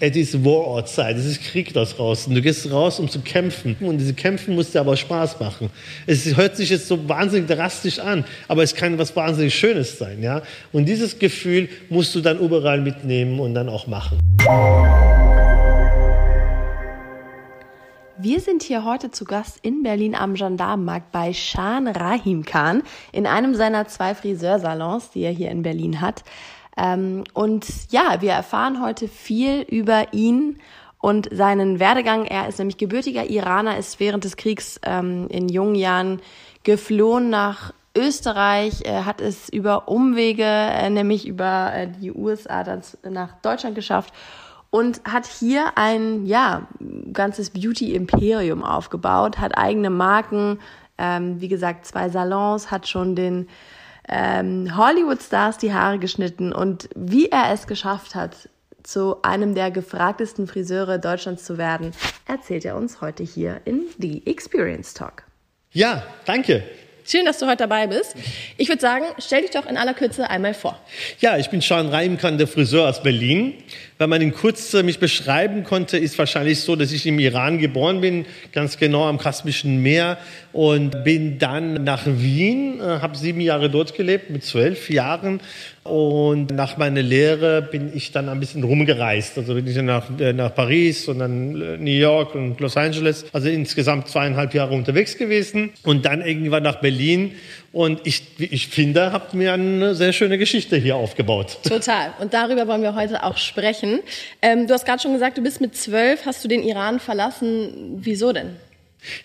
Es ist Warortzeit, es ist Krieg da draußen. Du gehst raus, um zu kämpfen. Und diese Kämpfen muss dir aber Spaß machen. Es hört sich jetzt so wahnsinnig drastisch an, aber es kann was wahnsinnig Schönes sein. Ja? Und dieses Gefühl musst du dann überall mitnehmen und dann auch machen. Wir sind hier heute zu Gast in Berlin am Gendarmenmarkt bei Shan Rahim Khan in einem seiner zwei Friseursalons, die er hier in Berlin hat. Ähm, und ja, wir erfahren heute viel über ihn und seinen Werdegang. Er ist nämlich gebürtiger Iraner, ist während des Kriegs ähm, in jungen Jahren geflohen nach Österreich, er hat es über Umwege, äh, nämlich über äh, die USA, dann nach Deutschland geschafft und hat hier ein ja ganzes Beauty-Imperium aufgebaut, hat eigene Marken, ähm, wie gesagt zwei Salons, hat schon den ähm, Hollywood-Stars die Haare geschnitten und wie er es geschafft hat, zu einem der gefragtesten Friseure Deutschlands zu werden, erzählt er uns heute hier in The Experience Talk. Ja, danke. Schön, dass du heute dabei bist. Ich würde sagen, stell dich doch in aller Kürze einmal vor. Ja, ich bin Sean Reimkan, der Friseur aus Berlin. Wenn man in kurz mich beschreiben konnte, ist wahrscheinlich so, dass ich im Iran geboren bin, ganz genau am Kaspischen Meer und bin dann nach Wien, äh, habe sieben Jahre dort gelebt, mit zwölf Jahren und nach meiner Lehre bin ich dann ein bisschen rumgereist. Also bin ich dann nach, äh, nach Paris und dann äh, New York und Los Angeles. Also insgesamt zweieinhalb Jahre unterwegs gewesen und dann irgendwann nach Berlin. Und ich, ich finde, habt mir eine sehr schöne Geschichte hier aufgebaut. Total. Und darüber wollen wir heute auch sprechen. Ähm, du hast gerade schon gesagt, du bist mit zwölf, hast du den Iran verlassen. Wieso denn?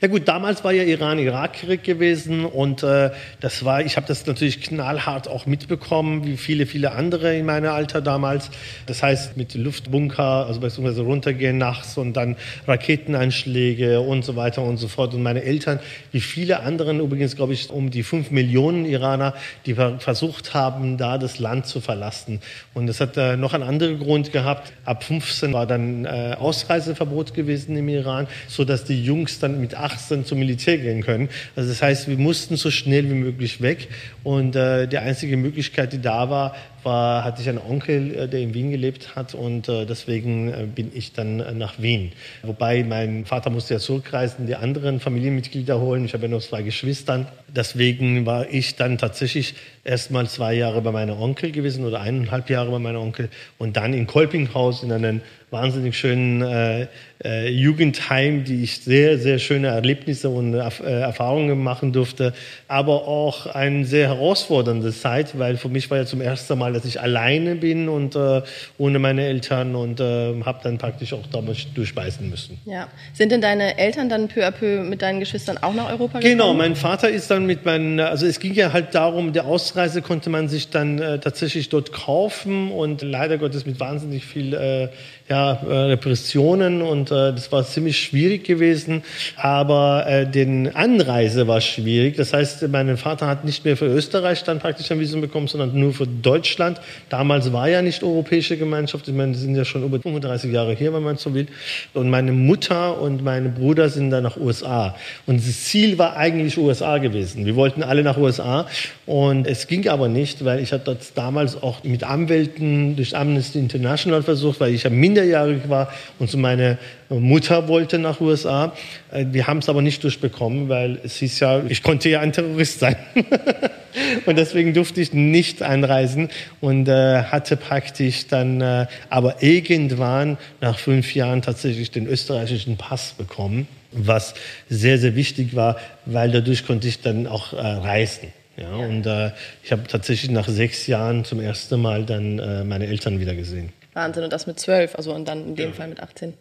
Ja gut, damals war ja Iran-Irak-Krieg gewesen und äh, das war, ich habe das natürlich knallhart auch mitbekommen, wie viele, viele andere in meinem Alter damals. Das heißt mit Luftbunker, also beziehungsweise runtergehen nachts und dann Raketeneinschläge und so weiter und so fort. Und meine Eltern, wie viele anderen, übrigens glaube ich um die fünf Millionen Iraner, die versucht haben, da das Land zu verlassen. Und das hat äh, noch einen anderen Grund gehabt. Ab 15 war dann äh, Ausreiseverbot gewesen im Iran, so dass die Jungs dann mit mit 18 zum Militär gehen können. Also das heißt, wir mussten so schnell wie möglich weg. Und äh, die einzige Möglichkeit, die da war, war, hatte ich einen Onkel, äh, der in Wien gelebt hat und äh, deswegen äh, bin ich dann äh, nach Wien. Wobei mein Vater musste ja zurückreisen, die anderen Familienmitglieder holen. Ich habe ja noch zwei Geschwister. Deswegen war ich dann tatsächlich erst mal zwei Jahre bei meinem Onkel gewesen oder eineinhalb Jahre bei meinem Onkel und dann in Kolpinghaus in einem wahnsinnig schönen äh, äh, Jugendheim, die ich sehr, sehr schöne Erlebnisse und äh, Erfahrungen machen durfte, aber auch eine sehr herausfordernde Zeit, weil für mich war ja zum ersten Mal, dass ich alleine bin und äh, ohne meine Eltern und äh, habe dann praktisch auch damals durchbeißen müssen. Ja. Sind denn deine Eltern dann peu à peu mit deinen Geschwistern auch nach Europa gekommen? Genau, mein Vater ist dann mit meinen, also es ging ja halt darum, der Ausreise konnte man sich dann äh, tatsächlich dort kaufen und leider Gottes mit wahnsinnig viel äh, ja, äh, Repressionen und äh, das war ziemlich schwierig gewesen. Aber äh, den Anreise war schwierig. Das heißt, mein Vater hat nicht mehr für Österreich dann praktisch ein Visum bekommen, sondern nur für Deutschland. Damals war ja nicht europäische Gemeinschaft. Ich meine, die sind ja schon über 35 Jahre hier, wenn man so will. Und meine Mutter und meine Bruder sind dann nach USA. Und das Ziel war eigentlich USA gewesen. Wir wollten alle nach USA und es ging aber nicht, weil ich hatte das damals auch mit Anwälten durch Amnesty International versucht, weil ich ja minder minderjährig war und meine Mutter wollte nach USA. Äh, wir haben es aber nicht durchbekommen, weil es hieß ja, ich konnte ja ein Terrorist sein. und deswegen durfte ich nicht einreisen und äh, hatte praktisch dann äh, aber irgendwann nach fünf Jahren tatsächlich den österreichischen Pass bekommen, was sehr, sehr wichtig war, weil dadurch konnte ich dann auch äh, reisen. Ja, und äh, ich habe tatsächlich nach sechs Jahren zum ersten Mal dann äh, meine Eltern wieder gesehen. Wahnsinn. Und das mit zwölf, also und dann in dem ja. Fall mit 18.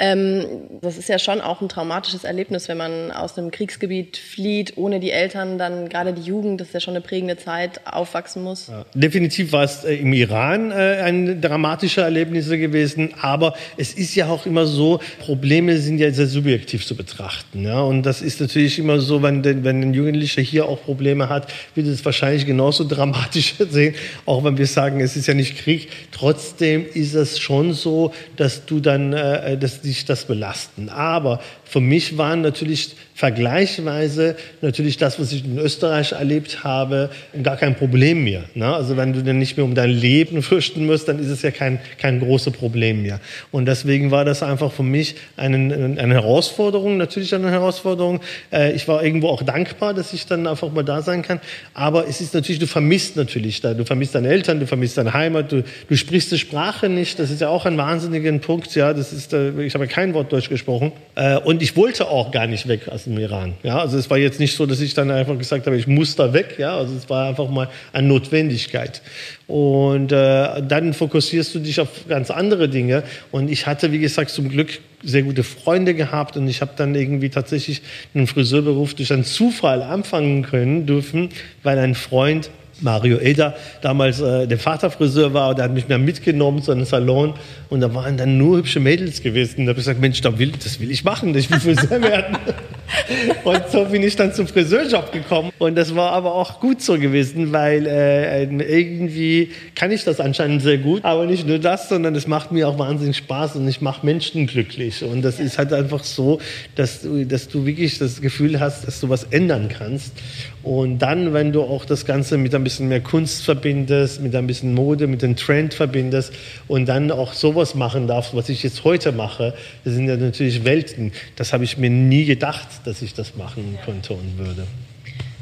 Ähm, das ist ja schon auch ein traumatisches Erlebnis, wenn man aus einem Kriegsgebiet flieht, ohne die Eltern, dann gerade die Jugend, das ist ja schon eine prägende Zeit, aufwachsen muss. Ja, definitiv war es äh, im Iran äh, ein dramatischer Erlebnis gewesen, aber es ist ja auch immer so, Probleme sind ja sehr subjektiv zu betrachten. Ja? Und das ist natürlich immer so, wenn, wenn ein Jugendlicher hier auch Probleme hat, wird es wahrscheinlich genauso dramatisch sehen, auch wenn wir sagen, es ist ja nicht Krieg. Trotzdem ist es schon so, dass du dann, äh, dass dich das belasten. Aber für mich waren natürlich vergleichsweise natürlich das, was ich in Österreich erlebt habe, gar kein Problem mehr. Ne? Also wenn du dann nicht mehr um dein Leben fürchten musst, dann ist es ja kein, kein großes Problem mehr. Und deswegen war das einfach für mich eine, eine Herausforderung, natürlich eine Herausforderung. Äh, ich war irgendwo auch dankbar, dass ich dann einfach mal da sein kann. Aber es ist natürlich, du vermisst natürlich da, du vermisst deine Eltern, du vermisst deine Heimat, du, du sprichst die Sprache nicht. Das ist ja auch ein wahnsinniger Punkt. Ja, das ist, äh, ich habe kein Wort Deutsch gesprochen. Äh, und ich wollte auch gar nicht weg aus dem Iran. Ja, also es war jetzt nicht so, dass ich dann einfach gesagt habe, ich muss da weg. Ja, also es war einfach mal eine Notwendigkeit. Und äh, dann fokussierst du dich auf ganz andere Dinge. Und ich hatte, wie gesagt, zum Glück sehr gute Freunde gehabt und ich habe dann irgendwie tatsächlich einen Friseurberuf durch einen Zufall anfangen können dürfen, weil ein Freund Mario Eder damals äh, der Vaterfriseur war, der hat mich mehr mitgenommen zu einem Salon und da waren dann nur hübsche Mädels gewesen. Und da habe ich gesagt, Mensch, da will, das will ich machen, ich will Friseur werden. und so bin ich dann zum Friseurjob gekommen. Und das war aber auch gut so gewesen, weil äh, irgendwie kann ich das anscheinend sehr gut. Aber nicht nur das, sondern es macht mir auch wahnsinnig Spaß und ich mache Menschen glücklich. Und das ist halt einfach so, dass du, dass du wirklich das Gefühl hast, dass du was ändern kannst. Und dann, wenn du auch das Ganze mit ein bisschen mehr Kunst verbindest, mit ein bisschen Mode, mit dem Trend verbindest und dann auch sowas machen darfst, was ich jetzt heute mache, das sind ja natürlich Welten. Das habe ich mir nie gedacht, dass ich das machen konnte und würde.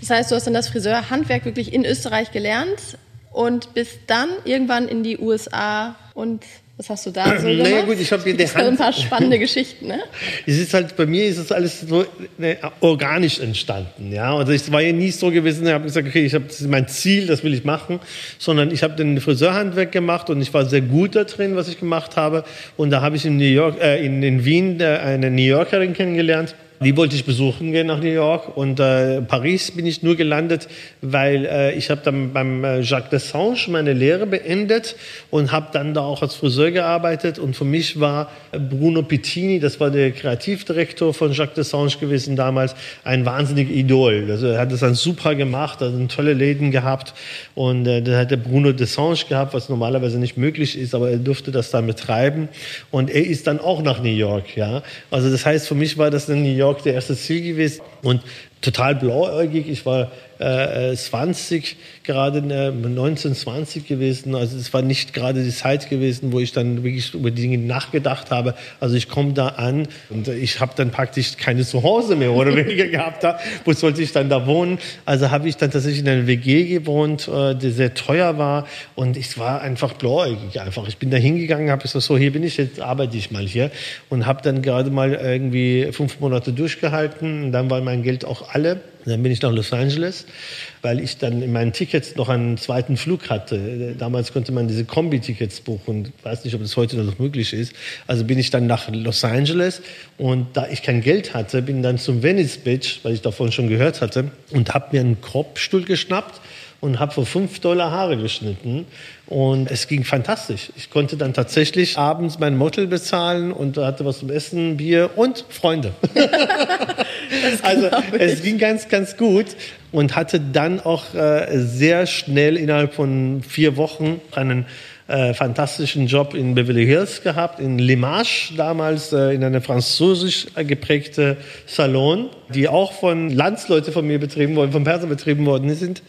Das heißt, du hast dann das Friseurhandwerk wirklich in Österreich gelernt und bist dann irgendwann in die USA und was hast du da so? Naja, gut, ich habe hier Hand. ein paar spannende Geschichten, ne? Es ist halt, bei mir ist es alles so ne, organisch entstanden, ja. Also es war ja nie so gewesen, ich habe gesagt, okay, ich habe, das ist mein Ziel, das will ich machen, sondern ich habe den Friseurhandwerk gemacht und ich war sehr gut da drin, was ich gemacht habe. Und da habe ich in New York, äh, in, in Wien äh, eine New Yorkerin kennengelernt die wollte ich besuchen gehen nach New York und äh, Paris bin ich nur gelandet, weil äh, ich habe dann beim äh, Jacques Dessange meine Lehre beendet und habe dann da auch als Friseur gearbeitet und für mich war Bruno Pittini, das war der Kreativdirektor von Jacques Dessange gewesen damals, ein wahnsinniges Idol. Also er hat das dann super gemacht, hat tolle Läden gehabt und äh, da hat der Bruno Dessange gehabt, was normalerweise nicht möglich ist, aber er durfte das dann betreiben und er ist dann auch nach New York, ja. Also das heißt, für mich war das in New York York der erste Ziel gewesen und total blauäugig. Ich war äh, 20, gerade äh, 19, 20 gewesen. Also es war nicht gerade die Zeit gewesen, wo ich dann wirklich über die Dinge nachgedacht habe. Also ich komme da an und ich habe dann praktisch keine Zuhause mehr oder weniger gehabt. Da. Wo sollte ich dann da wohnen? Also habe ich dann tatsächlich in einer WG gewohnt, äh, die sehr teuer war und ich war einfach blauäugig einfach. Ich bin da hingegangen, habe gesagt, so hier bin ich, jetzt arbeite ich mal hier und habe dann gerade mal irgendwie fünf Monate durchgehalten. Und dann war mein Geld auch alle. Dann bin ich nach Los Angeles, weil ich dann in meinen Tickets noch einen zweiten Flug hatte. Damals konnte man diese Kombi-Tickets buchen. Ich weiß nicht, ob das heute noch möglich ist. Also bin ich dann nach Los Angeles und da ich kein Geld hatte, bin dann zum Venice Beach, weil ich davon schon gehört hatte, und habe mir einen Korbstuhl geschnappt und habe für fünf Dollar Haare geschnitten. Und es ging fantastisch. Ich konnte dann tatsächlich abends mein Motel bezahlen und hatte was zum Essen, Bier und Freunde. also es ging ganz, ganz gut und hatte dann auch äh, sehr schnell innerhalb von vier Wochen einen äh, fantastischen Job in Beverly Hills gehabt, in Limache, damals äh, in einer französisch geprägte Salon, die auch von Landsleute von mir betrieben worden, von Perser betrieben worden sind.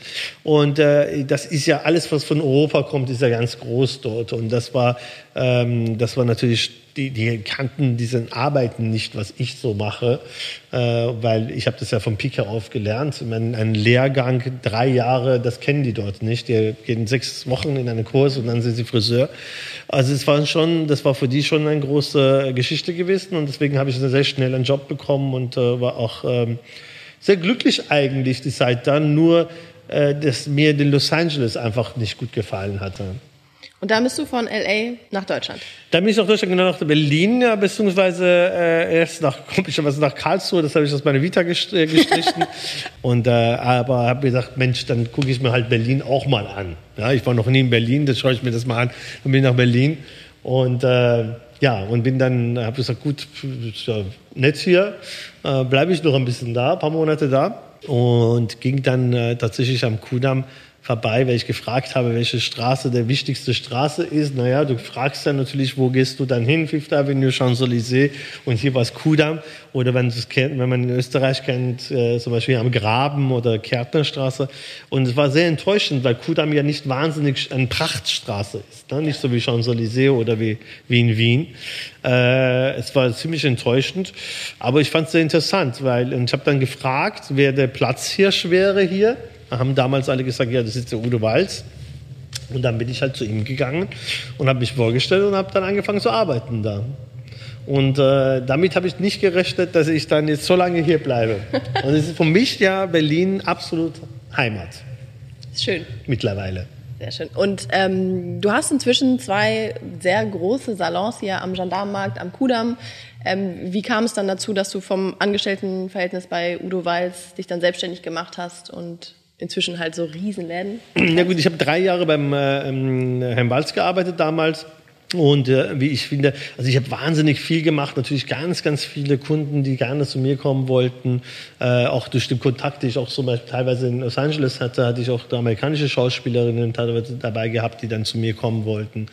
Und äh, das ist ja alles, was von Europa kommt, ist ja ganz groß dort. Und das war, ähm, das war natürlich die, die kannten diese Arbeiten nicht, was ich so mache, äh, weil ich habe das ja vom Pike auf gelernt. Ein Lehrgang, drei Jahre, das kennen die dort nicht. Die gehen sechs Wochen in einen Kurs und dann sind sie Friseur. Also es war schon, das war für die schon eine große Geschichte gewesen und deswegen habe ich sehr schnell einen Job bekommen und äh, war auch ähm, sehr glücklich eigentlich die Zeit dann, nur äh, dass mir in Los Angeles einfach nicht gut gefallen hatte. Und dann bist du von LA nach Deutschland? Dann bin ich nach Deutschland, genau nach Berlin, ja, beziehungsweise äh, erst nach, komischerweise nach Karlsruhe, das habe ich aus meiner Vita äh, gestrichen. und, äh, aber habe mir gedacht, Mensch, dann gucke ich mir halt Berlin auch mal an. Ja, ich war noch nie in Berlin, das schaue ich mir das mal an. Dann bin ich nach Berlin und äh, ja, und bin dann, habe gesagt, gut, ist ja nett hier, äh, bleibe ich noch ein bisschen da, ein paar Monate da. Und ging dann äh, tatsächlich am Kudamm vorbei, weil ich gefragt habe, welche Straße der wichtigste Straße ist. Naja, du fragst dann natürlich, wo gehst du dann hin? Fifth Avenue, Champs-Élysées und hier war es Kudamm. Oder wenn, kennt, wenn man in Österreich kennt, äh, zum Beispiel am Graben oder Kärtnerstraße. Und es war sehr enttäuschend, weil Kudamm ja nicht wahnsinnig eine Prachtstraße ist. Ne? Nicht so wie Champs-Élysées oder wie, wie in Wien. Äh, es war ziemlich enttäuschend. Aber ich fand es sehr interessant, weil ich habe dann gefragt, wer der Platzhirsch wäre hier. Haben damals alle gesagt, ja, das ist der Udo Walz. Und dann bin ich halt zu ihm gegangen und habe mich vorgestellt und habe dann angefangen zu arbeiten da. Und äh, damit habe ich nicht gerechnet, dass ich dann jetzt so lange hier bleibe. Und es ist für mich ja Berlin absolut Heimat. Schön. Mittlerweile. Sehr schön. Und ähm, du hast inzwischen zwei sehr große Salons hier am Gendarmenmarkt, am Kudamm. Ähm, wie kam es dann dazu, dass du vom Angestelltenverhältnis bei Udo Walz dich dann selbstständig gemacht hast und inzwischen halt so Riesenläden? Ja gut, ich habe drei Jahre beim äh, ähm, Herrn Walz gearbeitet damals. Und äh, wie ich finde, also ich habe wahnsinnig viel gemacht, natürlich ganz, ganz viele Kunden, die gerne zu mir kommen wollten, äh, auch durch den Kontakt, den ich auch so mal teilweise in Los Angeles hatte, hatte ich auch amerikanische Schauspielerinnen teilweise dabei gehabt, die dann zu mir kommen wollten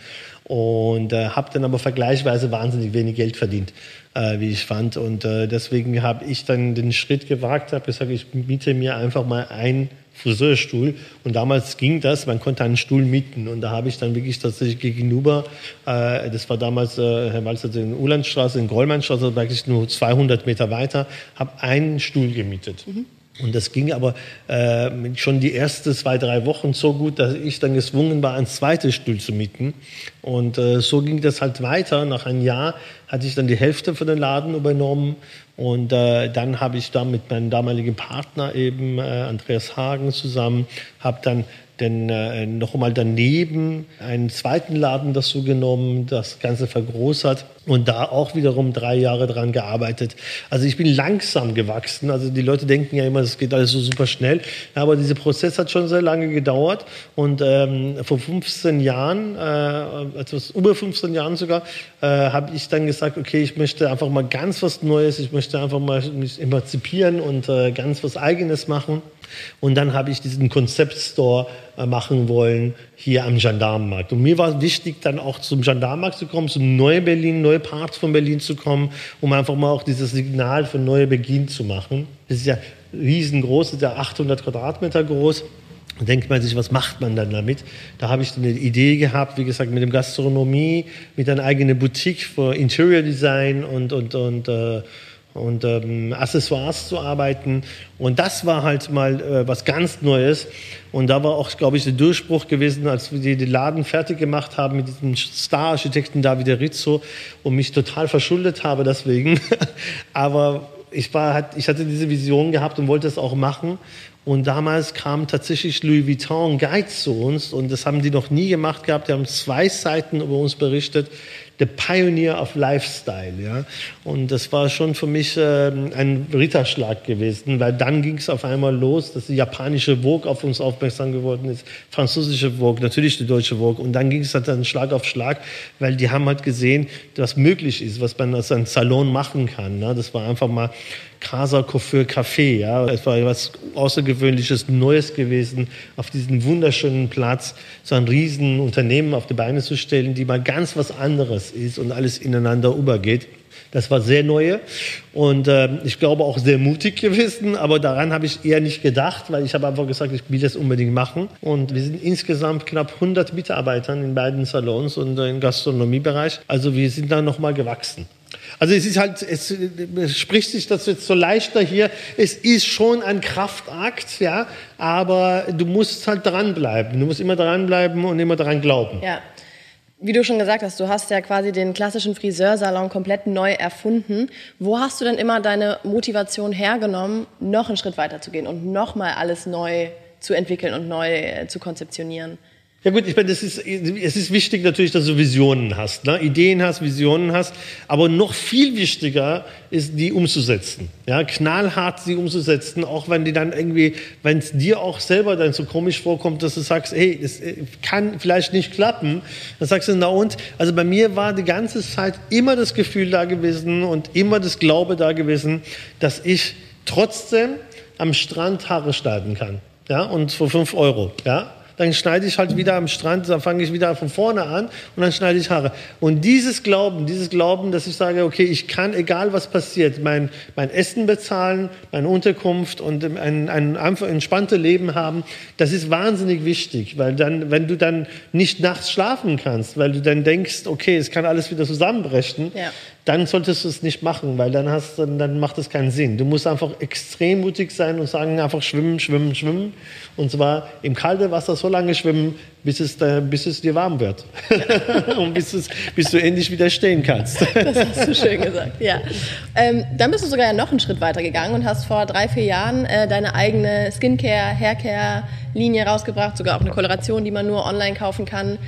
und äh, habe dann aber vergleichsweise wahnsinnig wenig Geld verdient, äh, wie ich fand und äh, deswegen habe ich dann den Schritt gewagt, habe gesagt, ich miete mir einfach mal ein Friseurstuhl. Und damals ging das, man konnte einen Stuhl mieten. Und da habe ich dann wirklich tatsächlich gegenüber, äh, das war damals, äh, Herr Walzer, in Ulandstraße, in Goldmannstraße, wirklich nur 200 Meter weiter, habe einen Stuhl gemietet. Mhm. Und das ging aber äh, schon die ersten zwei, drei Wochen so gut, dass ich dann gezwungen war, ein zweites Stuhl zu mieten. Und äh, so ging das halt weiter. Nach einem Jahr hatte ich dann die Hälfte von den Laden übernommen. Und äh, dann habe ich da mit meinem damaligen Partner eben, äh, Andreas Hagen, zusammen, habe dann denn äh, noch einmal daneben einen zweiten Laden dazu genommen, das Ganze vergrößert und da auch wiederum drei Jahre dran gearbeitet. Also ich bin langsam gewachsen. Also die Leute denken ja immer, es geht alles so super schnell. Aber dieser Prozess hat schon sehr lange gedauert. Und ähm, vor 15 Jahren, äh, etwas über 15 Jahren sogar, äh, habe ich dann gesagt, okay, ich möchte einfach mal ganz was Neues. Ich möchte einfach mal mich emanzipieren und äh, ganz was Eigenes machen. Und dann habe ich diesen Konzeptstore äh, machen wollen hier am Gendarmenmarkt. Und mir war wichtig, dann auch zum Gendarmenmarkt zu kommen, zum Neue Berlin, neue Parts von Berlin zu kommen, um einfach mal auch dieses Signal für neue Beginn zu machen. Das ist ja riesengroß, das ist ja 800 Quadratmeter groß. Da denkt man sich, was macht man dann damit? Da habe ich eine Idee gehabt, wie gesagt, mit dem Gastronomie, mit einer eigenen Boutique für Interior Design und, und, und äh, und ähm, Accessoires zu arbeiten. Und das war halt mal äh, was ganz Neues. Und da war auch, glaube ich, der Durchbruch gewesen, als wir den Laden fertig gemacht haben mit diesem Star-Architekten Davide Rizzo und mich total verschuldet habe deswegen. Aber ich, war, ich hatte diese Vision gehabt und wollte es auch machen. Und damals kam tatsächlich Louis Vuitton Guide zu uns und das haben die noch nie gemacht gehabt. Die haben zwei Seiten über uns berichtet the Pioneer of Lifestyle. Ja? Und das war schon für mich äh, ein Ritterschlag gewesen, weil dann ging es auf einmal los, dass die japanische Vogue auf uns aufmerksam geworden ist, französische Vogue, natürlich die deutsche Vogue. Und dann ging es halt dann Schlag auf Schlag, weil die haben halt gesehen, was möglich ist, was man als ein Salon machen kann. Ne? Das war einfach mal Casa Coiffeur Café. Ja. Es war was Außergewöhnliches, Neues gewesen, auf diesem wunderschönen Platz so ein Riesenunternehmen auf die Beine zu stellen, die mal ganz was anderes ist und alles ineinander übergeht. Das war sehr neu und äh, ich glaube auch sehr mutig gewesen, aber daran habe ich eher nicht gedacht, weil ich habe einfach gesagt, ich will das unbedingt machen. Und wir sind insgesamt knapp 100 Mitarbeitern in beiden Salons und im Gastronomiebereich. Also wir sind da nochmal gewachsen. Also es ist halt, es, es spricht sich das jetzt so leichter hier. Es ist schon ein Kraftakt, ja, aber du musst halt dranbleiben. Du musst immer dranbleiben und immer daran glauben. Ja. Wie du schon gesagt hast, du hast ja quasi den klassischen Friseursalon komplett neu erfunden. Wo hast du denn immer deine Motivation hergenommen, noch einen Schritt weiter zu gehen und nochmal alles neu zu entwickeln und neu äh, zu konzeptionieren? Ja gut, ich meine, das ist, es ist wichtig natürlich, dass du Visionen hast, ne? Ideen hast, Visionen hast, aber noch viel wichtiger ist, die umzusetzen. Ja, knallhart sie umzusetzen, auch wenn die dann irgendwie, wenn es dir auch selber dann so komisch vorkommt, dass du sagst, hey, es äh, kann vielleicht nicht klappen, dann sagst du, na und? Also bei mir war die ganze Zeit immer das Gefühl da gewesen und immer das Glaube da gewesen, dass ich trotzdem am Strand Haare schneiden kann. Ja, und für fünf Euro. Ja, dann schneide ich halt wieder am Strand, dann fange ich wieder von vorne an und dann schneide ich Haare. Und dieses Glauben, dieses Glauben, dass ich sage, okay, ich kann, egal was passiert, mein, mein Essen bezahlen, meine Unterkunft und ein, ein einfach entspanntes Leben haben, das ist wahnsinnig wichtig, weil dann, wenn du dann nicht nachts schlafen kannst, weil du dann denkst, okay, es kann alles wieder zusammenbrechen, ja dann solltest du es nicht machen, weil dann, hast, dann macht es keinen Sinn. Du musst einfach extrem mutig sein und sagen, einfach schwimmen, schwimmen, schwimmen. Und zwar im kalten Wasser so lange schwimmen, bis es, bis es dir warm wird. Und bis, es, bis du endlich wieder stehen kannst. das hast du schön gesagt, ja. Ähm, dann bist du sogar noch einen Schritt weiter gegangen und hast vor drei, vier Jahren äh, deine eigene Skincare, Haircare-Linie rausgebracht, sogar auch eine Koloration, die man nur online kaufen kann.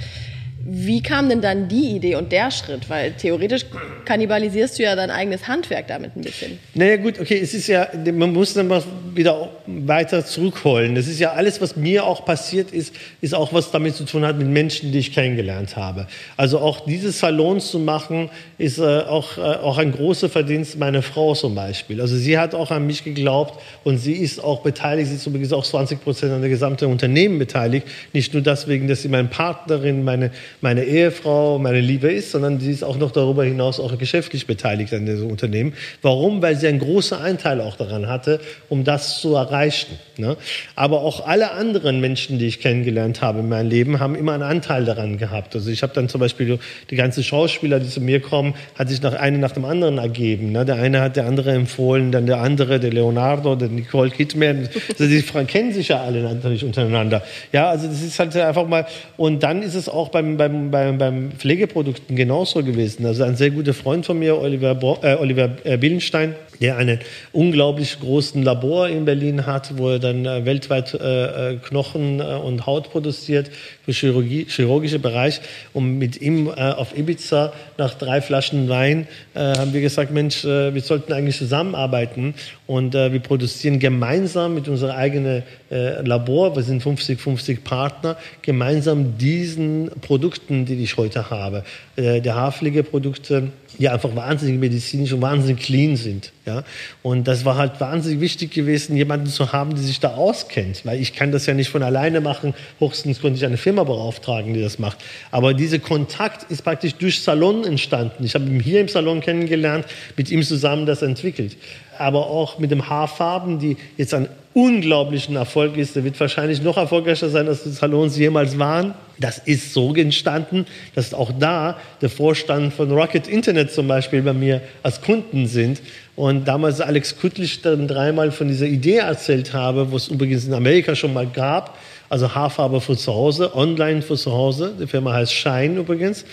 Wie kam denn dann die Idee und der Schritt? Weil theoretisch kannibalisierst du ja dein eigenes Handwerk damit ein bisschen. Naja gut, okay, es ist ja, man muss dann mal wieder weiter zurückholen. Das ist ja alles, was mir auch passiert ist, ist auch was damit zu tun hat mit Menschen, die ich kennengelernt habe. Also auch dieses Salon zu machen, ist äh, auch, äh, auch ein großer Verdienst meiner Frau zum Beispiel. Also sie hat auch an mich geglaubt und sie ist auch beteiligt, sie ist übrigens auch 20 Prozent an der gesamten Unternehmen beteiligt. Nicht nur deswegen, dass sie meine Partnerin, meine meine Ehefrau, meine Liebe ist, sondern sie ist auch noch darüber hinaus auch geschäftlich beteiligt an diesem Unternehmen. Warum? Weil sie einen großen Anteil auch daran hatte, um das zu erreichen. Ne? Aber auch alle anderen Menschen, die ich kennengelernt habe in meinem Leben, haben immer einen Anteil daran gehabt. Also ich habe dann zum Beispiel die ganzen Schauspieler, die zu mir kommen, hat sich nach eine nach dem anderen ergeben. Ne? Der eine hat der andere empfohlen, dann der andere, der Leonardo, der Nicole Kidman. Also die kennen sich ja alle natürlich untereinander. Ja, also das ist halt einfach mal. Und dann ist es auch beim, beim beim, beim, Pflegeprodukten genauso gewesen. Also ein sehr guter Freund von mir, Oliver, Bo äh, Oliver äh, Billenstein, der einen unglaublich großen Labor in Berlin hat, wo er dann äh, weltweit äh, äh Knochen äh, und Haut produziert für Chirurgie, chirurgische Bereich. Und mit ihm auf Ibiza nach drei Flaschen Wein haben wir gesagt, Mensch, wir sollten eigentlich zusammenarbeiten und wir produzieren gemeinsam mit unserem eigenen Labor, wir sind 50-50 Partner, gemeinsam diesen Produkten, die ich heute habe, äh, der Haarpflegeprodukte, die einfach wahnsinnig medizinisch und wahnsinnig clean sind. Ja? Und das war halt wahnsinnig wichtig gewesen, jemanden zu haben, der sich da auskennt. Weil ich kann das ja nicht von alleine machen. Höchstens konnte ich eine Firma beauftragen, die das macht. Aber dieser Kontakt ist praktisch durch Salon entstanden. Ich habe ihn hier im Salon kennengelernt, mit ihm zusammen das entwickelt. Aber auch mit dem Haarfarben, die jetzt ein unglaublichen Erfolg ist. Der wird wahrscheinlich noch erfolgreicher sein, als die Salons jemals waren. Das ist so entstanden, dass auch da der Vorstand von Rocket Internet zum Beispiel bei mir als Kunden sind. Und damals Alex Kuttlich dann dreimal von dieser Idee erzählt habe, wo es übrigens in Amerika schon mal gab, also Haarfarbe für zu Hause, online für zu Hause. Die Firma heißt Shine übrigens.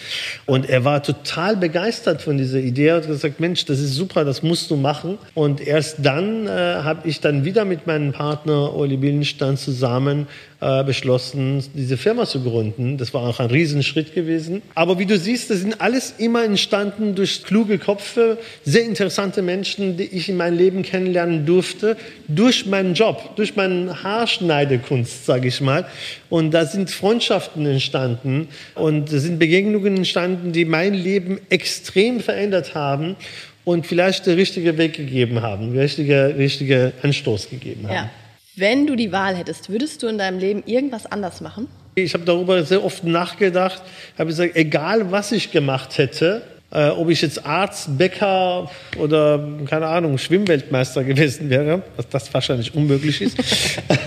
Und er war total begeistert von dieser Idee und hat gesagt, Mensch, das ist super, das musst du machen. Und erst dann äh, habe ich dann wieder mit meinem Partner Oli Billenstein zusammen äh, beschlossen, diese Firma zu gründen. Das war auch ein Riesenschritt gewesen. Aber wie du siehst, das sind alles immer entstanden durch kluge Köpfe, sehr interessante Menschen, die ich in meinem Leben kennenlernen durfte, durch meinen Job, durch meine Haarschneidekunst, sage ich mal. Und da sind Freundschaften entstanden und da sind Begegnungen entstanden, die mein Leben extrem verändert haben und vielleicht der richtige Weg gegeben haben, richtige, richtige Anstoß gegeben haben. Ja. Wenn du die Wahl hättest, würdest du in deinem Leben irgendwas anders machen? Ich habe darüber sehr oft nachgedacht, habe gesagt, egal was ich gemacht hätte, äh, ob ich jetzt Arzt, Bäcker oder, keine Ahnung, Schwimmweltmeister gewesen wäre, was das wahrscheinlich unmöglich ist.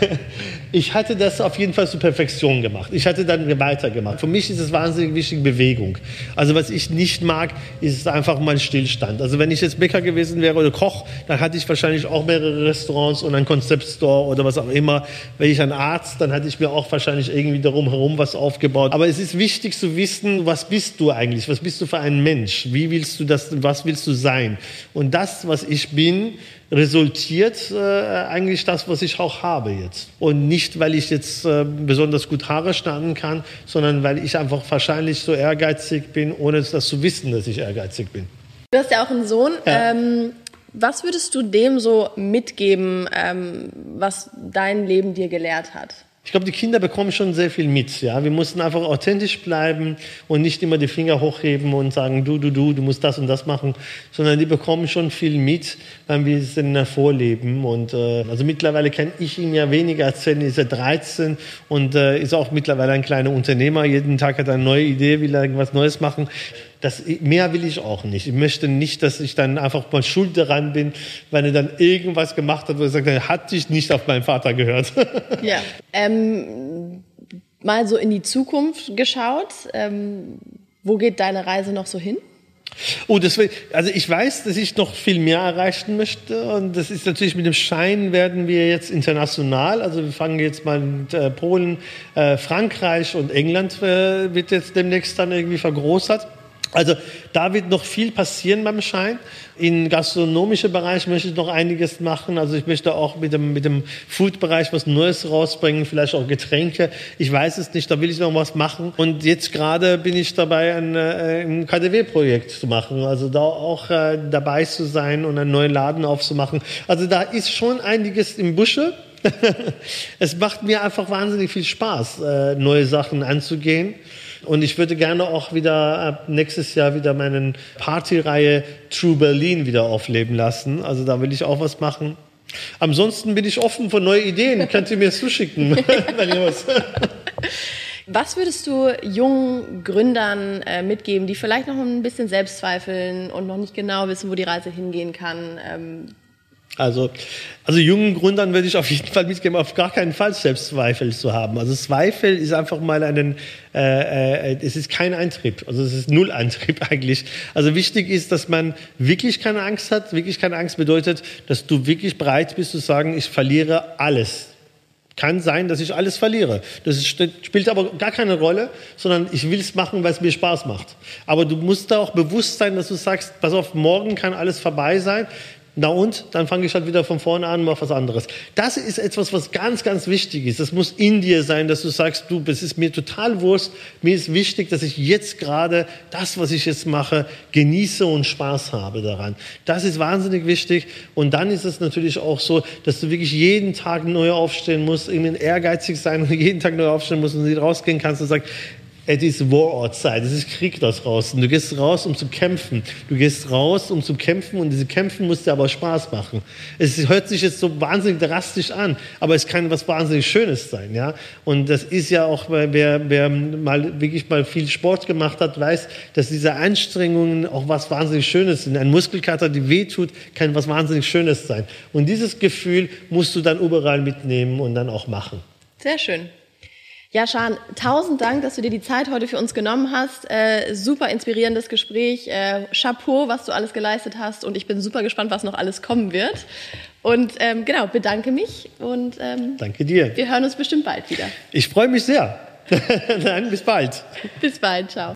ich hatte das auf jeden Fall zur Perfektion gemacht. Ich hatte dann weitergemacht. Für mich ist es wahnsinnig wichtig, Bewegung. Also was ich nicht mag, ist einfach mal Stillstand. Also wenn ich jetzt Bäcker gewesen wäre oder Koch, dann hatte ich wahrscheinlich auch mehrere Restaurants und einen Konzeptstore oder was auch immer. Wenn ich ein Arzt, dann hatte ich mir auch wahrscheinlich irgendwie darum herum was aufgebaut. Aber es ist wichtig zu wissen, was bist du eigentlich? Was bist du für ein Mensch? Mensch? Wie willst du das, was willst du sein? Und das, was ich bin, resultiert äh, eigentlich das, was ich auch habe jetzt. Und nicht, weil ich jetzt äh, besonders gut Haare schneiden kann, sondern weil ich einfach wahrscheinlich so ehrgeizig bin, ohne das zu wissen, dass ich ehrgeizig bin. Du hast ja auch einen Sohn. Ja. Ähm, was würdest du dem so mitgeben, ähm, was dein Leben dir gelehrt hat? Ich glaube, die Kinder bekommen schon sehr viel mit. Ja, wir mussten einfach authentisch bleiben und nicht immer die Finger hochheben und sagen, du, du, du, du musst das und das machen, sondern die bekommen schon viel mit, wenn wir es denn vorleben. Und äh, also mittlerweile kann ich ihn ja weniger erzählen. Ist er 13 und äh, ist auch mittlerweile ein kleiner Unternehmer. Jeden Tag hat er eine neue Idee, will er irgendwas Neues machen. Das, mehr will ich auch nicht. Ich möchte nicht, dass ich dann einfach mal schuld daran bin, wenn er dann irgendwas gemacht hat, wo er sagt, er hat dich nicht auf meinen Vater gehört. Ja. Ähm, mal so in die Zukunft geschaut. Ähm, wo geht deine Reise noch so hin? Oh, das will, also ich weiß, dass ich noch viel mehr erreichen möchte und das ist natürlich mit dem Schein werden wir jetzt international. Also wir fangen jetzt mal mit äh, Polen, äh, Frankreich und England äh, wird jetzt demnächst dann irgendwie vergrößert. Also da wird noch viel passieren beim Schein. Im gastronomischen Bereich möchte ich noch einiges machen. Also ich möchte auch mit dem, mit dem Food-Bereich was Neues rausbringen, vielleicht auch Getränke. Ich weiß es nicht, da will ich noch was machen. Und jetzt gerade bin ich dabei, ein, äh, ein KDW-Projekt zu machen. Also da auch äh, dabei zu sein und einen neuen Laden aufzumachen. Also da ist schon einiges im Busche. es macht mir einfach wahnsinnig viel Spaß, äh, neue Sachen anzugehen. Und ich würde gerne auch wieder ab nächstes Jahr wieder meine Partyreihe True Berlin wieder aufleben lassen. Also da will ich auch was machen. Ansonsten bin ich offen für neue Ideen. Könnt ihr mir zuschicken, wenn ihr was. Was würdest du jungen Gründern äh, mitgeben, die vielleicht noch ein bisschen Selbstzweifeln und noch nicht genau wissen, wo die Reise hingehen kann? Ähm also, also jungen Gründern würde ich auf jeden Fall mitgeben, auf gar keinen Fall Selbstzweifel zu haben. Also Zweifel ist einfach mal einen, äh, äh, es ist kein Antrieb, also es ist null Antrieb eigentlich. Also wichtig ist, dass man wirklich keine Angst hat. Wirklich keine Angst bedeutet, dass du wirklich bereit bist zu sagen, ich verliere alles. Kann sein, dass ich alles verliere. Das spielt aber gar keine Rolle, sondern ich will es machen, weil es mir Spaß macht. Aber du musst da auch bewusst sein, dass du sagst, pass auf, morgen kann alles vorbei sein. Na und? Dann fange ich halt wieder von vorne an und mache was anderes. Das ist etwas, was ganz, ganz wichtig ist. Das muss in dir sein, dass du sagst, du, es ist mir total Wurst. Mir ist wichtig, dass ich jetzt gerade das, was ich jetzt mache, genieße und Spaß habe daran. Das ist wahnsinnig wichtig. Und dann ist es natürlich auch so, dass du wirklich jeden Tag neu aufstehen musst, irgendwie ehrgeizig sein und jeden Tag neu aufstehen musst und nicht rausgehen kannst und sagst, es ist War outside, es ist Krieg da draußen. Du gehst raus, um zu kämpfen. Du gehst raus, um zu kämpfen und diese Kämpfen muss dir aber Spaß machen. Es hört sich jetzt so wahnsinnig drastisch an, aber es kann was wahnsinnig Schönes sein, ja. Und das ist ja auch, wer, wer mal wirklich mal viel Sport gemacht hat, weiß, dass diese Anstrengungen auch was wahnsinnig Schönes sind. Ein Muskelkater, die wehtut, kann was wahnsinnig Schönes sein. Und dieses Gefühl musst du dann überall mitnehmen und dann auch machen. Sehr schön. Ja, Schan, tausend Dank, dass du dir die Zeit heute für uns genommen hast. Äh, super inspirierendes Gespräch. Äh, Chapeau, was du alles geleistet hast. Und ich bin super gespannt, was noch alles kommen wird. Und ähm, genau, bedanke mich und ähm, danke dir. Wir hören uns bestimmt bald wieder. Ich freue mich sehr. Dann bis bald. Bis bald, ciao.